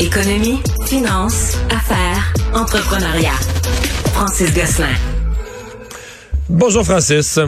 Économie, finance, affaires, entrepreneuriat. Francis Gosselin. Bonjour Francis.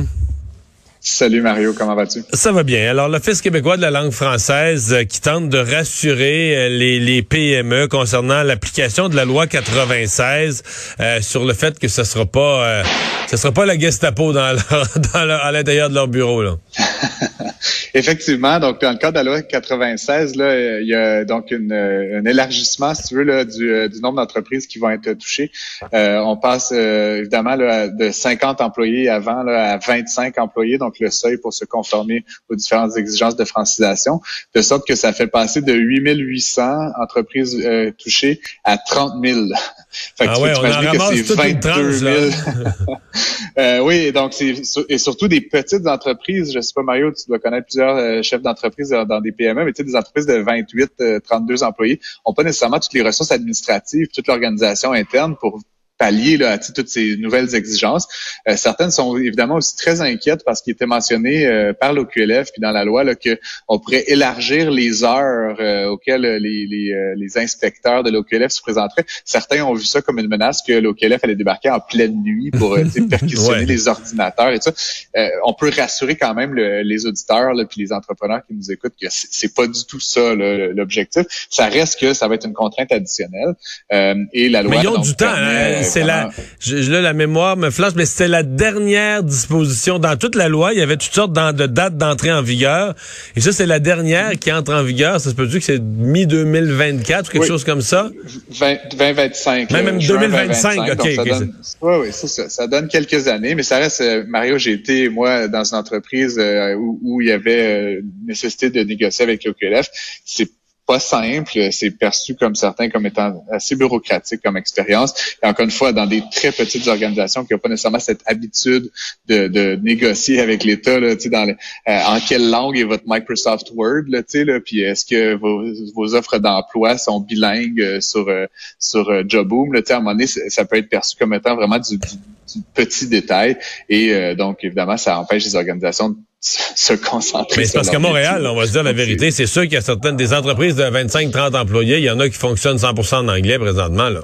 Salut Mario, comment vas-tu? Ça va bien. Alors, l'Office québécois de la langue française euh, qui tente de rassurer euh, les, les, PME concernant l'application de la loi 96 euh, sur le fait que ce sera pas ce sera pas la Gestapo dans, dans à l'intérieur de leur bureau. Là. Effectivement, donc dans le cadre de la loi 96, là, il y a donc un élargissement, si tu veux, là, du, nombre d'entreprises qui vont être touchées. on passe évidemment là, de 50 employés avant là, à 25 employés. Donc, le seuil pour se conformer aux différentes exigences de francisation, de sorte que ça fait passer de 8800 entreprises euh, touchées à 30 000. Fait que ah tu ouais, on en que c'est 22 000. euh, oui, donc c'est et surtout des petites entreprises. Je sais pas Mario, tu dois connaître plusieurs euh, chefs d'entreprise dans des PME, mais tu sais des entreprises de 28, 32 euh, employés ont pas nécessairement toutes les ressources administratives, toute l'organisation interne pour pallier là, à toutes ces nouvelles exigences. Euh, certaines sont évidemment aussi très inquiètes parce qu'il était mentionné euh, par l'OQLF puis dans la loi là, que on pourrait élargir les heures euh, auxquelles les, les, les, inspecteurs de l'OQLF se présenteraient. Certains ont vu ça comme une menace que l'OQLF allait débarquer en pleine nuit pour perquisitionner les ordinateurs et tout ça. on peut rassurer quand même les auditeurs là, puis les entrepreneurs qui nous écoutent que c'est pas du tout ça l'objectif. Ça reste que ça va être une contrainte additionnelle et la loi. Mais ils ont du temps. Hein? C'est la, je, là, la mémoire me flanche, mais c'était la dernière disposition. Dans toute la loi, il y avait toutes sortes de dates d'entrée en vigueur. Et ça, c'est la dernière qui entre en vigueur. Ça se peut-tu que c'est mi-2024 ou quelque chose comme ça? 2025. même 2025, OK. oui, oui, ça, ça, donne quelques années, mais ça reste, euh, Mario, j'ai été, moi, dans une entreprise euh, où, il y avait euh, nécessité de négocier avec l'OQLF. C'est pas simple. C'est perçu comme certains comme étant assez bureaucratique comme expérience. Et encore une fois, dans des très petites organisations qui n'ont pas nécessairement cette habitude de, de négocier avec l'État, là, dans le, euh, en quelle langue est votre Microsoft Word, là, là, puis est-ce que vos, vos offres d'emploi sont bilingues euh, sur euh, sur Joboom, là, à un moment donné, ça peut être perçu comme étant vraiment du, du, petit détail. Et donc, évidemment, ça empêche les organisations se concentrer. Mais c'est parce qu'à Montréal, on va se dire la vérité, c'est sûr qu'il y a certaines des entreprises de 25-30 employés, il y en a qui fonctionnent 100% en anglais présentement là.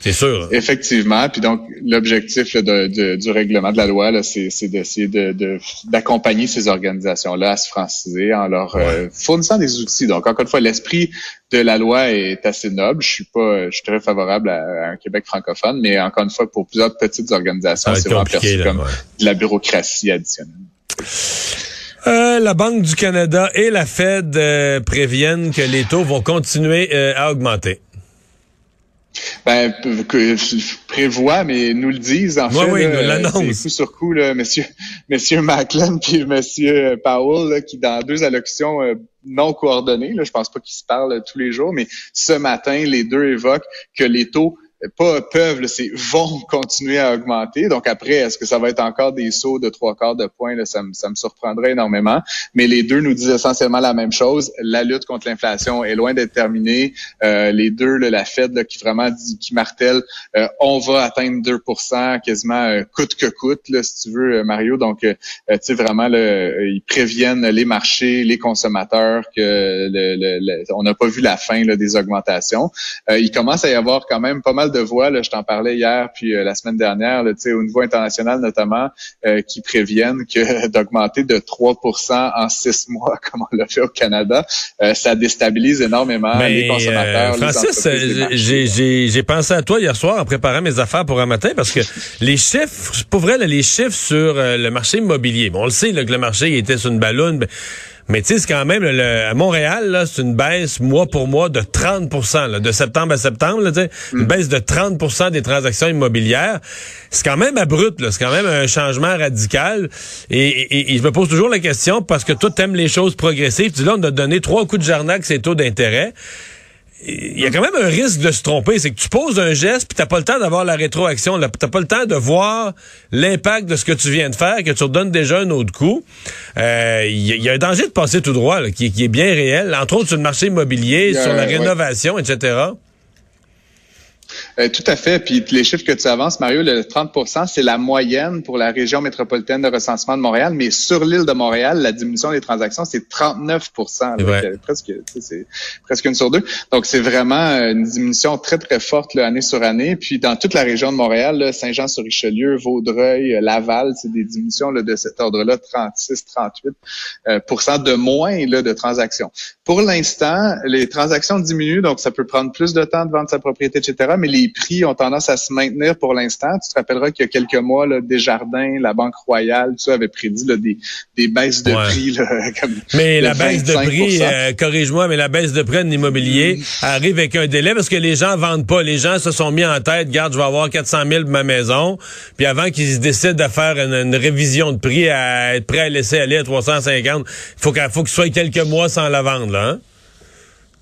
C'est sûr. Effectivement. Puis donc, l'objectif du règlement de la loi, c'est d'essayer d'accompagner ces organisations-là à se franciser en leur euh, fournissant des outils. Donc, encore une fois, l'esprit de la loi est assez noble. Je suis pas, je suis très favorable à, un Québec francophone, mais encore une fois, pour plusieurs petites organisations, c'est vraiment perçu comme de la bureaucratie additionnelle. Euh, la Banque du Canada et la Fed euh, préviennent que les taux vont continuer euh, à augmenter. Ben, que prévoit, mais nous le disent en fait. Oui, nous l'annoncent. Coup sur coup, là, monsieur, monsieur Macklin puis monsieur Powell, qui dans deux allocutions non coordonnées, là, je pense pas qu'ils se parlent tous les jours, mais ce matin, les deux évoquent que les taux pas peuvent, c'est vont continuer à augmenter. Donc après, est-ce que ça va être encore des sauts de trois quarts de point? Là, ça, me, ça me surprendrait énormément. Mais les deux nous disent essentiellement la même chose. La lutte contre l'inflation est loin d'être terminée. Euh, les deux, la Fed qui vraiment dit, qui martèle, euh, on va atteindre 2% quasiment euh, coûte que coûte, là, si tu veux, Mario. Donc, tu sais, vraiment, ils préviennent les marchés, les consommateurs que le, on n'a pas vu la fin là, des augmentations. il commence à y avoir quand même pas mal de voix, là, je t'en parlais hier puis euh, la semaine dernière, là, au niveau international notamment, euh, qui préviennent que d'augmenter de 3% en six mois, comme on l'a fait au Canada, euh, ça déstabilise énormément les consommateurs. Francis, j'ai pensé à toi hier soir en préparant mes affaires pour un matin parce que les chiffres, pour vrai, les chiffres sur le marché immobilier, bon, on le sait là, que le marché était sur une ballonne. Ben, mais tu sais, c'est quand même, le, à Montréal, c'est une baisse mois pour mois de 30% de septembre à septembre, là, une mm. baisse de 30% des transactions immobilières. C'est quand même abrupt, c'est quand même un changement radical. Et, je me pose toujours la question, parce que toi, t'aimes les choses progressives, tu dis là, on a donné trois coups de jarnac ces taux d'intérêt il y a quand même un risque de se tromper. C'est que tu poses un geste, puis t'as pas le temps d'avoir la rétroaction. T'as pas le temps de voir l'impact de ce que tu viens de faire, que tu redonnes déjà un autre coup. Euh, il y, a un danger de passer tout droit, qui, est bien réel, entre autres sur le marché immobilier, sur la rénovation, etc. Euh, tout à fait. Puis les chiffres que tu avances, Mario, le 30% c'est la moyenne pour la région métropolitaine de recensement de Montréal, mais sur l'île de Montréal, la diminution des transactions, c'est 39 presque, c'est presque une sur deux. Donc, c'est vraiment une diminution très, très forte là, année sur année. Puis dans toute la région de Montréal, Saint-Jean-sur-Richelieu, Vaudreuil, Laval, c'est des diminutions là, de cet ordre-là, 36, 38% euh, de moins là, de transactions. Pour l'instant, les transactions diminuent, donc ça peut prendre plus de temps de vendre sa propriété, etc. Mais les prix ont tendance à se maintenir pour l'instant. Tu te rappelleras qu'il y a quelques mois, là, Desjardins, la Banque Royale, tout ça avait prédit là, des, des baisses de prix. Là, comme mais la baisse de prix, euh, corrige-moi, mais la baisse de prix de l'immobilier mm. arrive avec un délai parce que les gens vendent pas. Les gens se sont mis en tête, garde, je vais avoir 400 000 pour ma maison. Puis avant qu'ils décident de faire une, révision de prix, à être prêt à laisser aller à 350, faut qu'il faut qu'il soit quelques mois sans la vendre, là. Hein?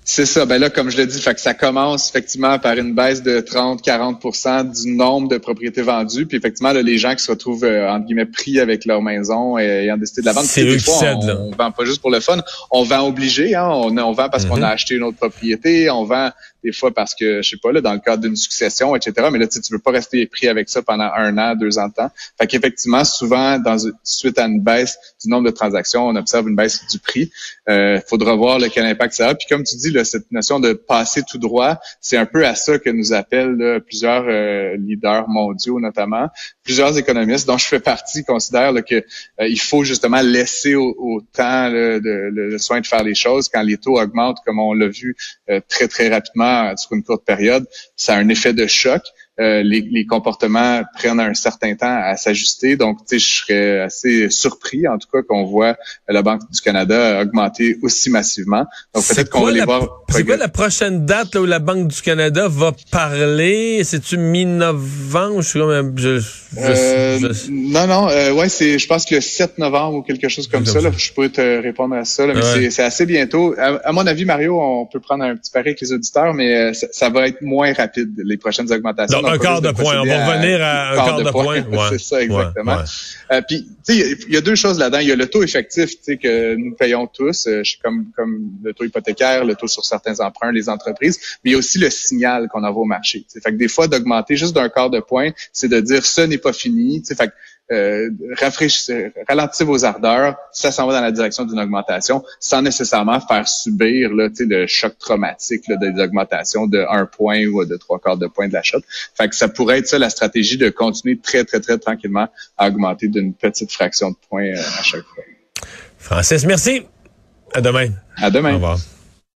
C'est ça. Ben là, comme je l'ai dit, fait que ça commence effectivement par une baisse de 30-40% du nombre de propriétés vendues. Puis effectivement, là, les gens qui se retrouvent euh, entre guillemets pris avec leur maison et ayant décidé de la vendre. C'est eux qui on, on, vend pas juste pour le fun. On vend obligé. Hein? On, on vend parce qu'on mm-hmm. a acheté une autre propriété. On vend des fois parce que, je sais pas, là, dans le cadre d'une succession, etc. Mais là, tu tu veux pas rester pris avec ça pendant un an, deux ans de temps. Fait qu'effectivement, souvent, dans, suite à une baisse du nombre de transactions, on observe une baisse du prix. Euh, faudra voir le, quel impact ça a. Puis comme tu dis, là, cette notion de passer tout droit, c'est un peu à ça que nous appellent plusieurs euh, leaders mondiaux, notamment. Plusieurs économistes, dont je fais partie, considèrent que euh, il faut justement laisser au, temps le, soin de faire les choses quand les taux augmentent, comme on l'a vu euh, très, très rapidement sur une courte période, ça a un effet de choc. Euh, les, comportements prennent un certain temps à s'ajuster. Donc, je serais assez surpris, en tout cas, qu'on voit la Banque du Canada augmenter aussi massivement. Donc, peut-être qu'on va les voir. C'est quoi la prochaine date là, où la Banque du Canada va parler? C'est-tu mi-novembre? Je suis comme... Je, euh, non, non. Euh, ouais, c'est, je pense que le 7 novembre ou quelque chose comme ça. Là, je pourrais te répondre à ça. Là, mais c'est, assez bientôt. À, mon avis, Mario, on peut prendre un petit pari avec les auditeurs, mais euh, ça, va être moins rapide, les prochaines augmentations un quart de point. On va revenir à un quart de, point. c'est ça, exactement. Euh, puis, tu sais, il y a deux choses là-dedans. Il y a le taux effectif, tu sais, que nous payons tous, euh, comme, comme le taux hypothécaire, le taux sur certains emprunts, les entreprises, mais il y a aussi le signal qu'on envoie au marché. Fait que des fois, d'augmenter juste d'un quart de point, c'est de dire ce n'est pas fini. Fait que euh, ralentissez vos ardeurs, ça s'en va dans la direction d'une augmentation, sans nécessairement faire subir là, le choc traumatique là, des augmentations de un point ou de trois quarts de point de l'achat. Fait que ça pourrait être ça la stratégie de continuer très, très, très tranquillement à augmenter d'une petite fraction de point euh, à chaque fois. Francis, merci. À demain. À demain. Au revoir.